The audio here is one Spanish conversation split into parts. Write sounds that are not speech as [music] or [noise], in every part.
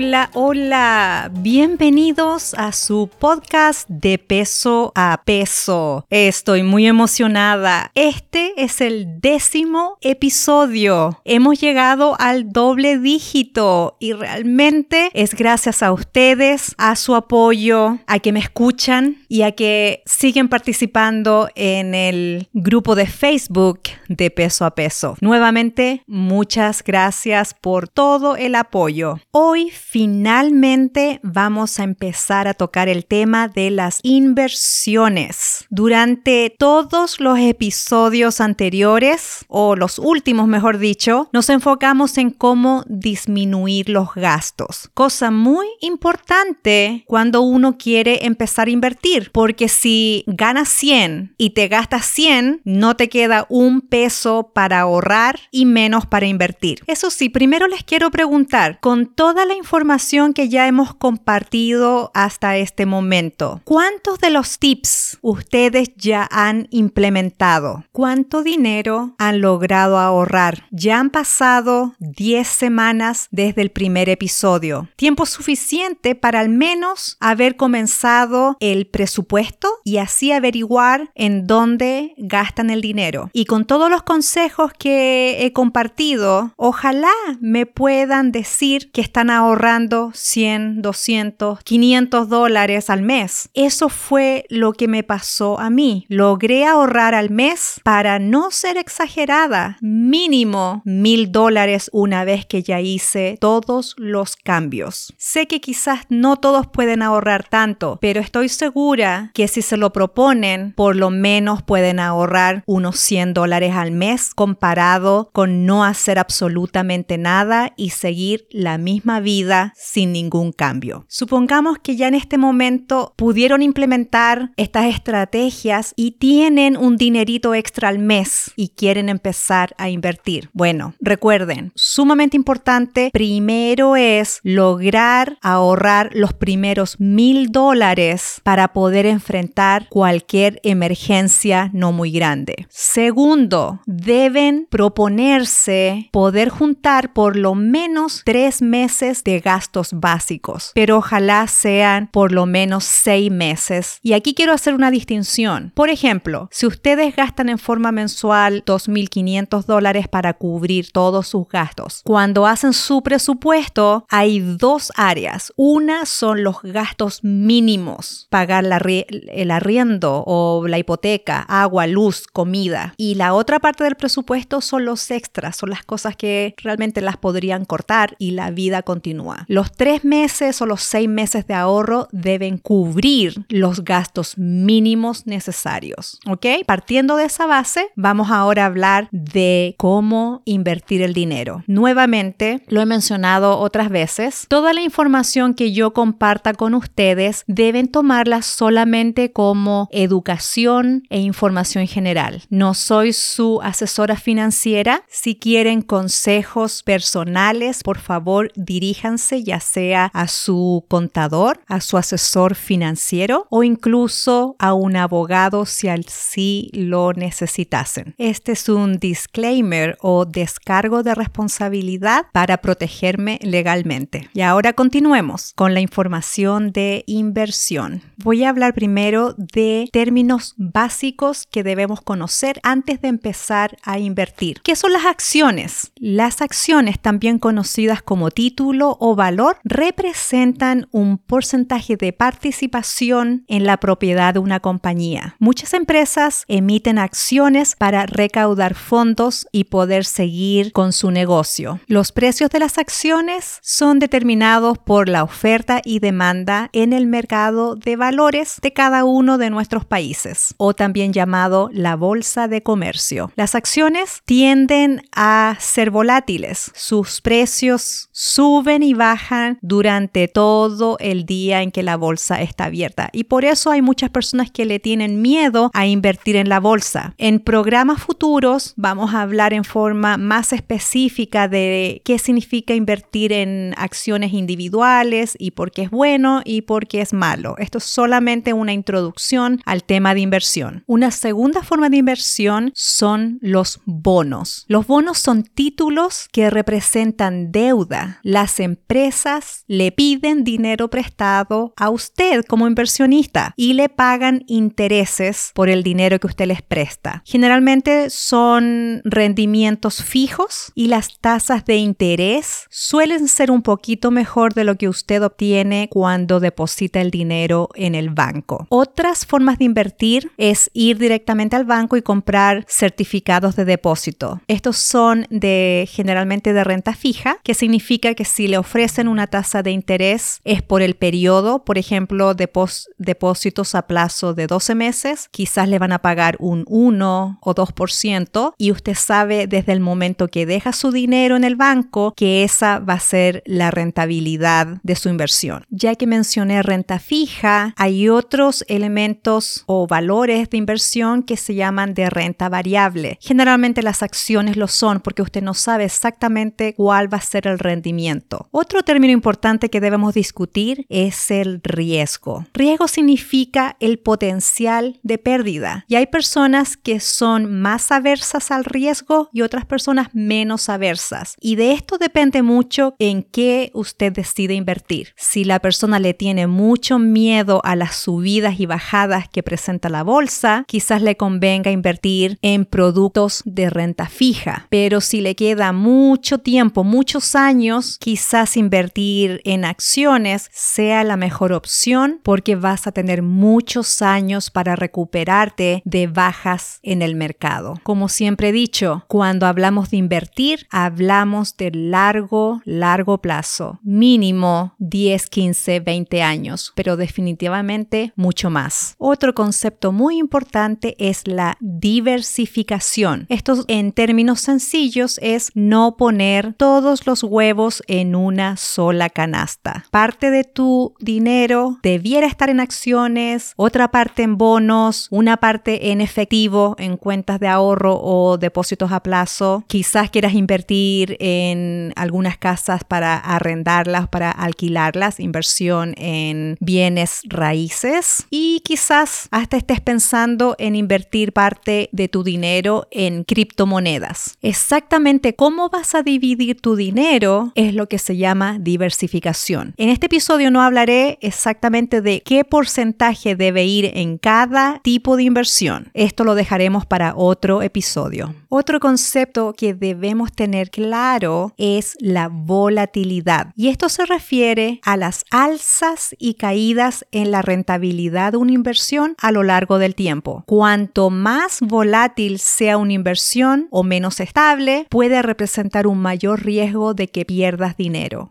Hola, hola, bienvenidos a su podcast de peso a peso. Estoy muy emocionada. Este es el décimo episodio. Hemos llegado al doble dígito y realmente es gracias a ustedes, a su apoyo, a que me escuchan y a que siguen participando en el grupo de Facebook de peso a peso. Nuevamente, muchas gracias por todo el apoyo. Hoy finalmente vamos a empezar a tocar el tema de las inversiones. Durante todos los episodios anteriores, o los últimos mejor dicho, nos enfocamos en cómo disminuir los gastos. Cosa muy importante cuando uno quiere empezar a invertir, porque si ganas 100 y te gastas 100, no te queda un peso para ahorrar y menos para invertir. Eso sí, primero les quiero preguntar, con toda la información que ya hemos compartido hasta este momento, ¿cuántos de los tips ustedes ya han implementado? ¿Cuánto dinero han logrado ahorrar? Ya han pasado 10 semanas desde el primer episodio. Tiempo suficiente para al menos haber comenzado el presupuesto y así averiguar en dónde gastan el dinero. Y con todos los consejos que he compartido, ojalá me puedan decir que están ahorrando ahorrando 100, 200, 500 dólares al mes. Eso fue lo que me pasó a mí. Logré ahorrar al mes para no ser exagerada, mínimo mil dólares una vez que ya hice todos los cambios. Sé que quizás no todos pueden ahorrar tanto, pero estoy segura que si se lo proponen, por lo menos pueden ahorrar unos 100 dólares al mes comparado con no hacer absolutamente nada y seguir la misma vida sin ningún cambio. Supongamos que ya en este momento pudieron implementar estas estrategias y tienen un dinerito extra al mes y quieren empezar a invertir. Bueno, recuerden, sumamente importante, primero es lograr ahorrar los primeros mil dólares para poder enfrentar cualquier emergencia no muy grande. Segundo, deben proponerse poder juntar por lo menos tres meses de gastos básicos, pero ojalá sean por lo menos seis meses. Y aquí quiero hacer una distinción. Por ejemplo, si ustedes gastan en forma mensual 2.500 dólares para cubrir todos sus gastos, cuando hacen su presupuesto hay dos áreas. Una son los gastos mínimos, pagar el arriendo o la hipoteca, agua, luz, comida. Y la otra parte del presupuesto son los extras, son las cosas que realmente las podrían cortar y la vida continúa los tres meses o los seis meses de ahorro deben cubrir los gastos mínimos necesarios. ¿Ok? Partiendo de esa base, vamos ahora a hablar de cómo invertir el dinero. Nuevamente, lo he mencionado otras veces, toda la información que yo comparta con ustedes deben tomarla solamente como educación e información general. No soy su asesora financiera. Si quieren consejos personales, por favor, diríjanse ya sea a su contador, a su asesor financiero o incluso a un abogado si así lo necesitasen. Este es un disclaimer o descargo de responsabilidad para protegerme legalmente. Y ahora continuemos con la información de inversión. Voy a hablar primero de términos básicos que debemos conocer antes de empezar a invertir. ¿Qué son las acciones? Las acciones, también conocidas como título o valor representan un porcentaje de participación en la propiedad de una compañía. Muchas empresas emiten acciones para recaudar fondos y poder seguir con su negocio. Los precios de las acciones son determinados por la oferta y demanda en el mercado de valores de cada uno de nuestros países, o también llamado la bolsa de comercio. Las acciones tienden a ser volátiles. Sus precios suben y bajan durante todo el día en que la bolsa está abierta. Y por eso hay muchas personas que le tienen miedo a invertir en la bolsa. En programas futuros vamos a hablar en forma más específica de qué significa invertir en acciones individuales y por qué es bueno y por qué es malo. Esto es solamente una introducción al tema de inversión. Una segunda forma de inversión son los bonos. Los bonos son títulos que representan deuda. Las empresas le piden dinero prestado a usted como inversionista y le pagan intereses por el dinero que usted les presta. Generalmente son rendimientos fijos y las tasas de interés suelen ser un poquito mejor de lo que usted obtiene cuando deposita el dinero en el banco. Otras formas de invertir es ir directamente al banco y comprar certificados de depósito. Estos son de generalmente de renta fija, que significa que si le ofrecen una tasa de interés es por el periodo, por ejemplo, depósitos a plazo de 12 meses, quizás le van a pagar un 1 o 2% y usted sabe desde el momento que deja su dinero en el banco que esa va a ser la rentabilidad de su inversión. Ya que mencioné renta fija, hay otros elementos o valores de inversión que se llaman de renta variable. Generalmente las acciones lo son porque usted no sabe exactamente cuál va a ser el rendimiento. Término importante que debemos discutir es el riesgo. Riesgo significa el potencial de pérdida y hay personas que son más aversas al riesgo y otras personas menos aversas. Y de esto depende mucho en qué usted decide invertir. Si la persona le tiene mucho miedo a las subidas y bajadas que presenta la bolsa, quizás le convenga invertir en productos de renta fija. Pero si le queda mucho tiempo, muchos años, quizás invertir en acciones sea la mejor opción porque vas a tener muchos años para recuperarte de bajas en el mercado. Como siempre he dicho, cuando hablamos de invertir, hablamos de largo, largo plazo, mínimo 10, 15, 20 años, pero definitivamente mucho más. Otro concepto muy importante es la diversificación. Esto en términos sencillos es no poner todos los huevos en una sola canasta. Parte de tu dinero debiera estar en acciones, otra parte en bonos, una parte en efectivo en cuentas de ahorro o depósitos a plazo. Quizás quieras invertir en algunas casas para arrendarlas, para alquilarlas, inversión en bienes raíces y quizás hasta estés pensando en invertir parte de tu dinero en criptomonedas. Exactamente cómo vas a dividir tu dinero es lo que se llama diversificación. En este episodio no hablaré exactamente de qué porcentaje debe ir en cada tipo de inversión. Esto lo dejaremos para otro episodio. Otro concepto que debemos tener claro es la volatilidad. Y esto se refiere a las alzas y caídas en la rentabilidad de una inversión a lo largo del tiempo. Cuanto más volátil sea una inversión o menos estable, puede representar un mayor riesgo de que pierdas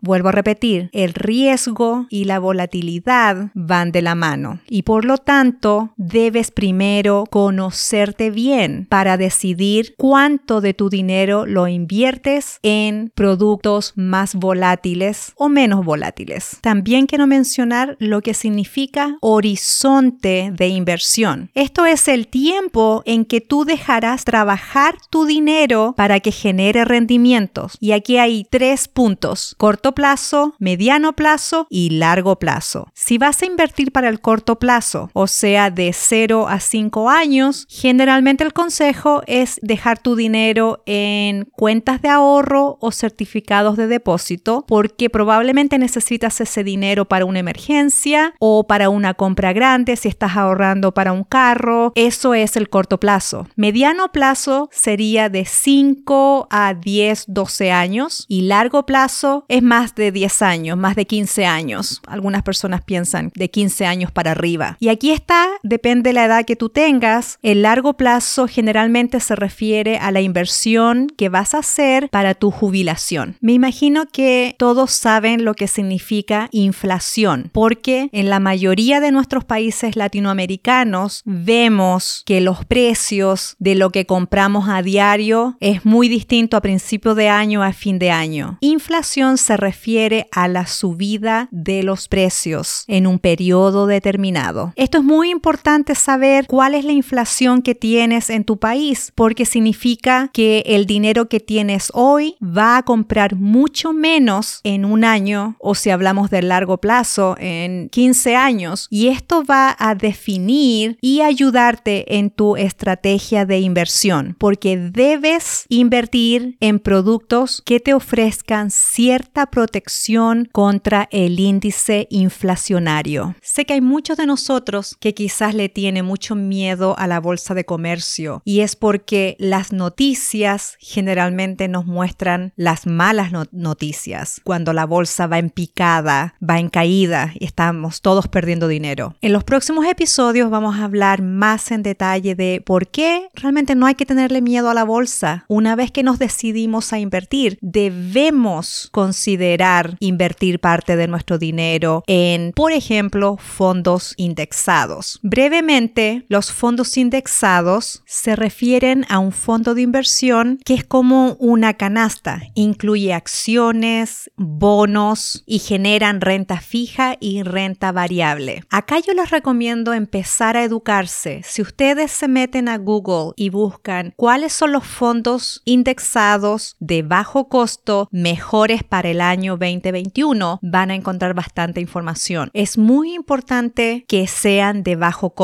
Vuelvo a repetir, el riesgo y la volatilidad van de la mano. Y por lo tanto debes primero conocerte bien para decidir cuánto de tu dinero lo inviertes en productos más volátiles o menos volátiles. También quiero mencionar lo que significa horizonte de inversión. Esto es el tiempo en que tú dejarás trabajar tu dinero para que genere rendimientos. Y aquí hay tres puntos, corto plazo, mediano plazo y largo plazo. Si vas a invertir para el corto plazo, o sea, de 0 a 5 años, generalmente el consejo es dejar tu dinero en cuentas de ahorro o certificados de depósito porque probablemente necesitas ese dinero para una emergencia o para una compra grande si estás ahorrando para un carro. Eso es el corto plazo. Mediano plazo sería de 5 a 10, 12 años y largo plazo es más de 10 años, más de 15 años. Algunas personas piensan de 15 años para arriba. Y aquí está, de la edad que tú tengas, el largo plazo generalmente se refiere a la inversión que vas a hacer para tu jubilación. Me imagino que todos saben lo que significa inflación, porque en la mayoría de nuestros países latinoamericanos vemos que los precios de lo que compramos a diario es muy distinto a principio de año a fin de año. Inflación se refiere a la subida de los precios en un periodo determinado. Esto es muy importante saber cuál es la inflación que tienes en tu país, porque significa que el dinero que tienes hoy va a comprar mucho menos en un año o si hablamos de largo plazo en 15 años y esto va a definir y ayudarte en tu estrategia de inversión porque debes invertir en productos que te ofrezcan cierta protección contra el índice inflacionario. Sé que hay muchos de nosotros que quizás le tiene mucho miedo a la bolsa de comercio y es porque las noticias generalmente nos muestran las malas noticias cuando la bolsa va en picada, va en caída y estamos todos perdiendo dinero. En los próximos episodios vamos a hablar más en detalle de por qué realmente no hay que tenerle miedo a la bolsa. Una vez que nos decidimos a invertir, debemos considerar invertir parte de nuestro dinero en, por ejemplo, fondos indexados. Brevemente, los fondos indexados se refieren a un fondo de inversión que es como una canasta, incluye acciones, bonos y generan renta fija y renta variable. Acá yo les recomiendo empezar a educarse. Si ustedes se meten a Google y buscan cuáles son los fondos indexados de bajo costo mejores para el año 2021, van a encontrar bastante información. Es muy importante que sean de bajo costo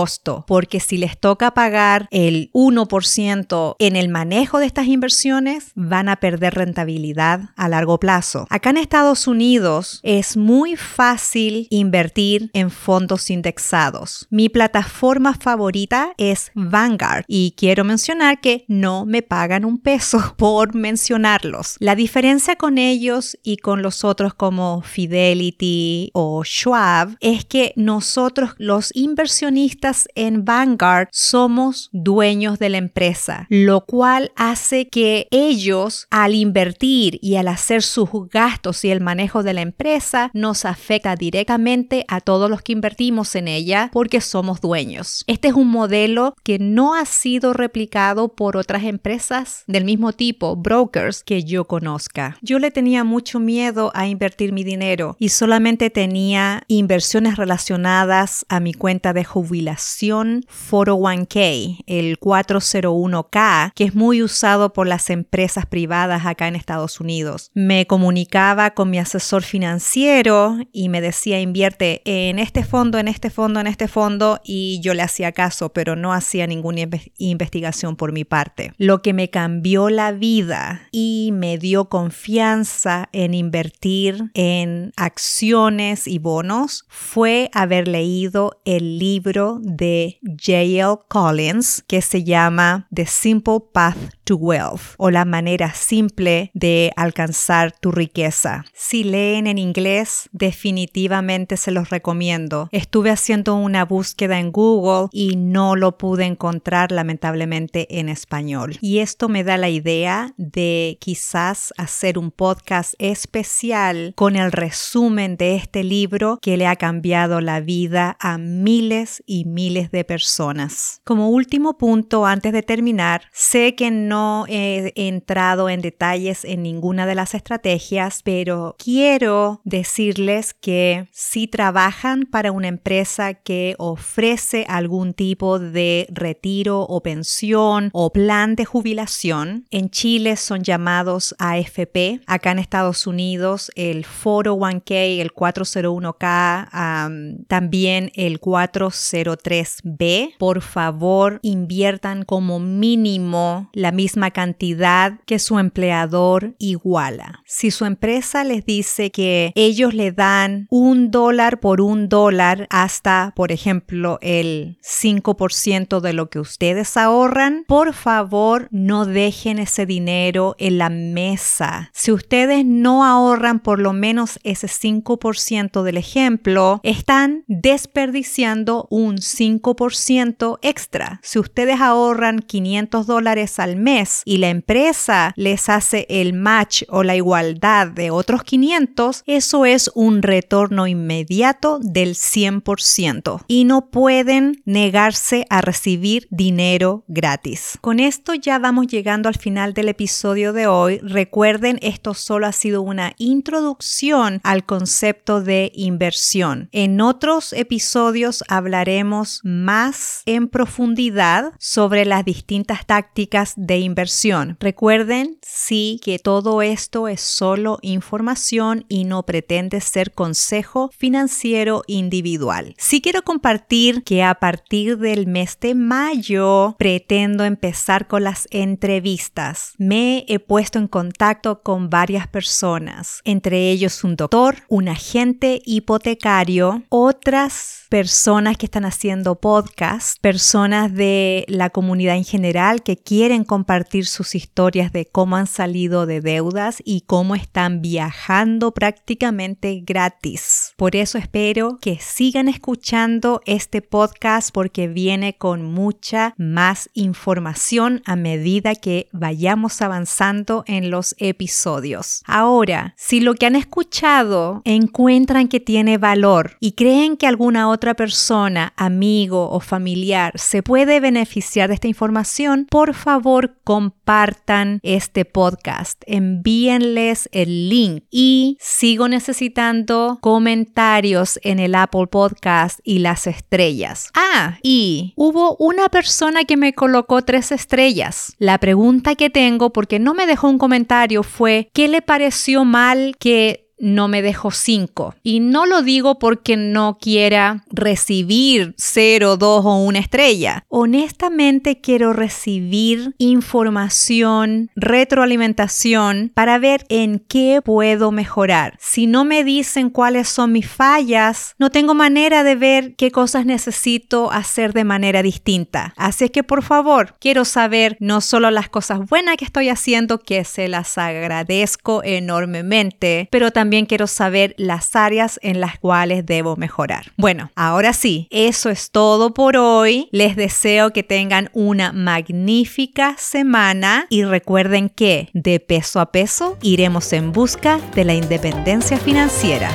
porque si les toca pagar el 1% en el manejo de estas inversiones, van a perder rentabilidad a largo plazo. Acá en Estados Unidos es muy fácil invertir en fondos indexados. Mi plataforma favorita es Vanguard y quiero mencionar que no me pagan un peso [laughs] por mencionarlos. La diferencia con ellos y con los otros como Fidelity o Schwab es que nosotros los inversionistas en Vanguard somos dueños de la empresa, lo cual hace que ellos al invertir y al hacer sus gastos y el manejo de la empresa nos afecta directamente a todos los que invertimos en ella porque somos dueños. Este es un modelo que no ha sido replicado por otras empresas del mismo tipo, brokers, que yo conozca. Yo le tenía mucho miedo a invertir mi dinero y solamente tenía inversiones relacionadas a mi cuenta de jubilación 401k, el 401k, que es muy usado por las empresas privadas acá en Estados Unidos. Me comunicaba con mi asesor financiero y me decía invierte en este fondo, en este fondo, en este fondo y yo le hacía caso, pero no hacía ninguna investigación por mi parte. Lo que me cambió la vida y me dio confianza en invertir en acciones y bonos fue haber leído el libro de J.L. Collins que se llama The Simple Path to Wealth o la manera simple de alcanzar tu riqueza. Si leen en inglés, definitivamente se los recomiendo. Estuve haciendo una búsqueda en Google y no lo pude encontrar lamentablemente en español. Y esto me da la idea de quizás hacer un podcast especial con el resumen de este libro que le ha cambiado la vida a miles y miles de personas. Como último punto, antes de terminar, sé que no no he entrado en detalles en ninguna de las estrategias, pero quiero decirles que si trabajan para una empresa que ofrece algún tipo de retiro o pensión o plan de jubilación, en Chile son llamados AFP, acá en Estados Unidos el 401k, el 401k, también el 403 403b, por favor inviertan como mínimo la misma cantidad que su empleador iguala. Si su empresa les dice que ellos le dan un dólar por un dólar hasta, por ejemplo, el 5% de lo que ustedes ahorran, por favor no dejen ese dinero en la mesa. Si ustedes no ahorran por lo menos ese 5% del ejemplo, están desperdiciando un 5% extra. Si ustedes ahorran 500 dólares al mes y la empresa les hace el match o la igualdad de otros 500, eso es un retorno inmediato del 100% y no pueden negarse a recibir dinero gratis. Con esto ya vamos llegando al final del episodio de hoy. Recuerden, esto solo ha sido una introducción al concepto de inversión. En otros episodios hablaremos más en profundidad sobre las distintas tácticas de inversión. Recuerden, sí, que todo esto es solo información y no pretende ser consejo financiero individual. Sí quiero compartir que a partir del mes de mayo pretendo empezar con las entrevistas. Me he puesto en contacto con varias personas, entre ellos un doctor, un agente hipotecario, otras personas que están haciendo podcast, personas de la comunidad en general que quieren compartir sus historias de cómo han salido de deudas y cómo están viajando prácticamente gratis. Por eso espero que sigan escuchando este podcast porque viene con mucha más información a medida que vayamos avanzando en los episodios. Ahora, si lo que han escuchado encuentran que tiene valor y creen que alguna otra persona, amigo o familiar se puede beneficiar de esta información, por favor compartan este podcast, envíenles el link y sigo necesitando comentarios en el Apple Podcast y las estrellas. Ah, y hubo una persona que me colocó tres estrellas. La pregunta que tengo, porque no me dejó un comentario, fue ¿qué le pareció mal que no me dejo 5. Y no lo digo porque no quiera recibir 0, 2 o una estrella. Honestamente quiero recibir información, retroalimentación para ver en qué puedo mejorar. Si no me dicen cuáles son mis fallas, no tengo manera de ver qué cosas necesito hacer de manera distinta. Así es que por favor, quiero saber no solo las cosas buenas que estoy haciendo, que se las agradezco enormemente, pero también quiero saber las áreas en las cuales debo mejorar. Bueno, ahora sí, eso es todo por hoy. Les deseo que tengan una magnífica semana y recuerden que de peso a peso iremos en busca de la independencia financiera.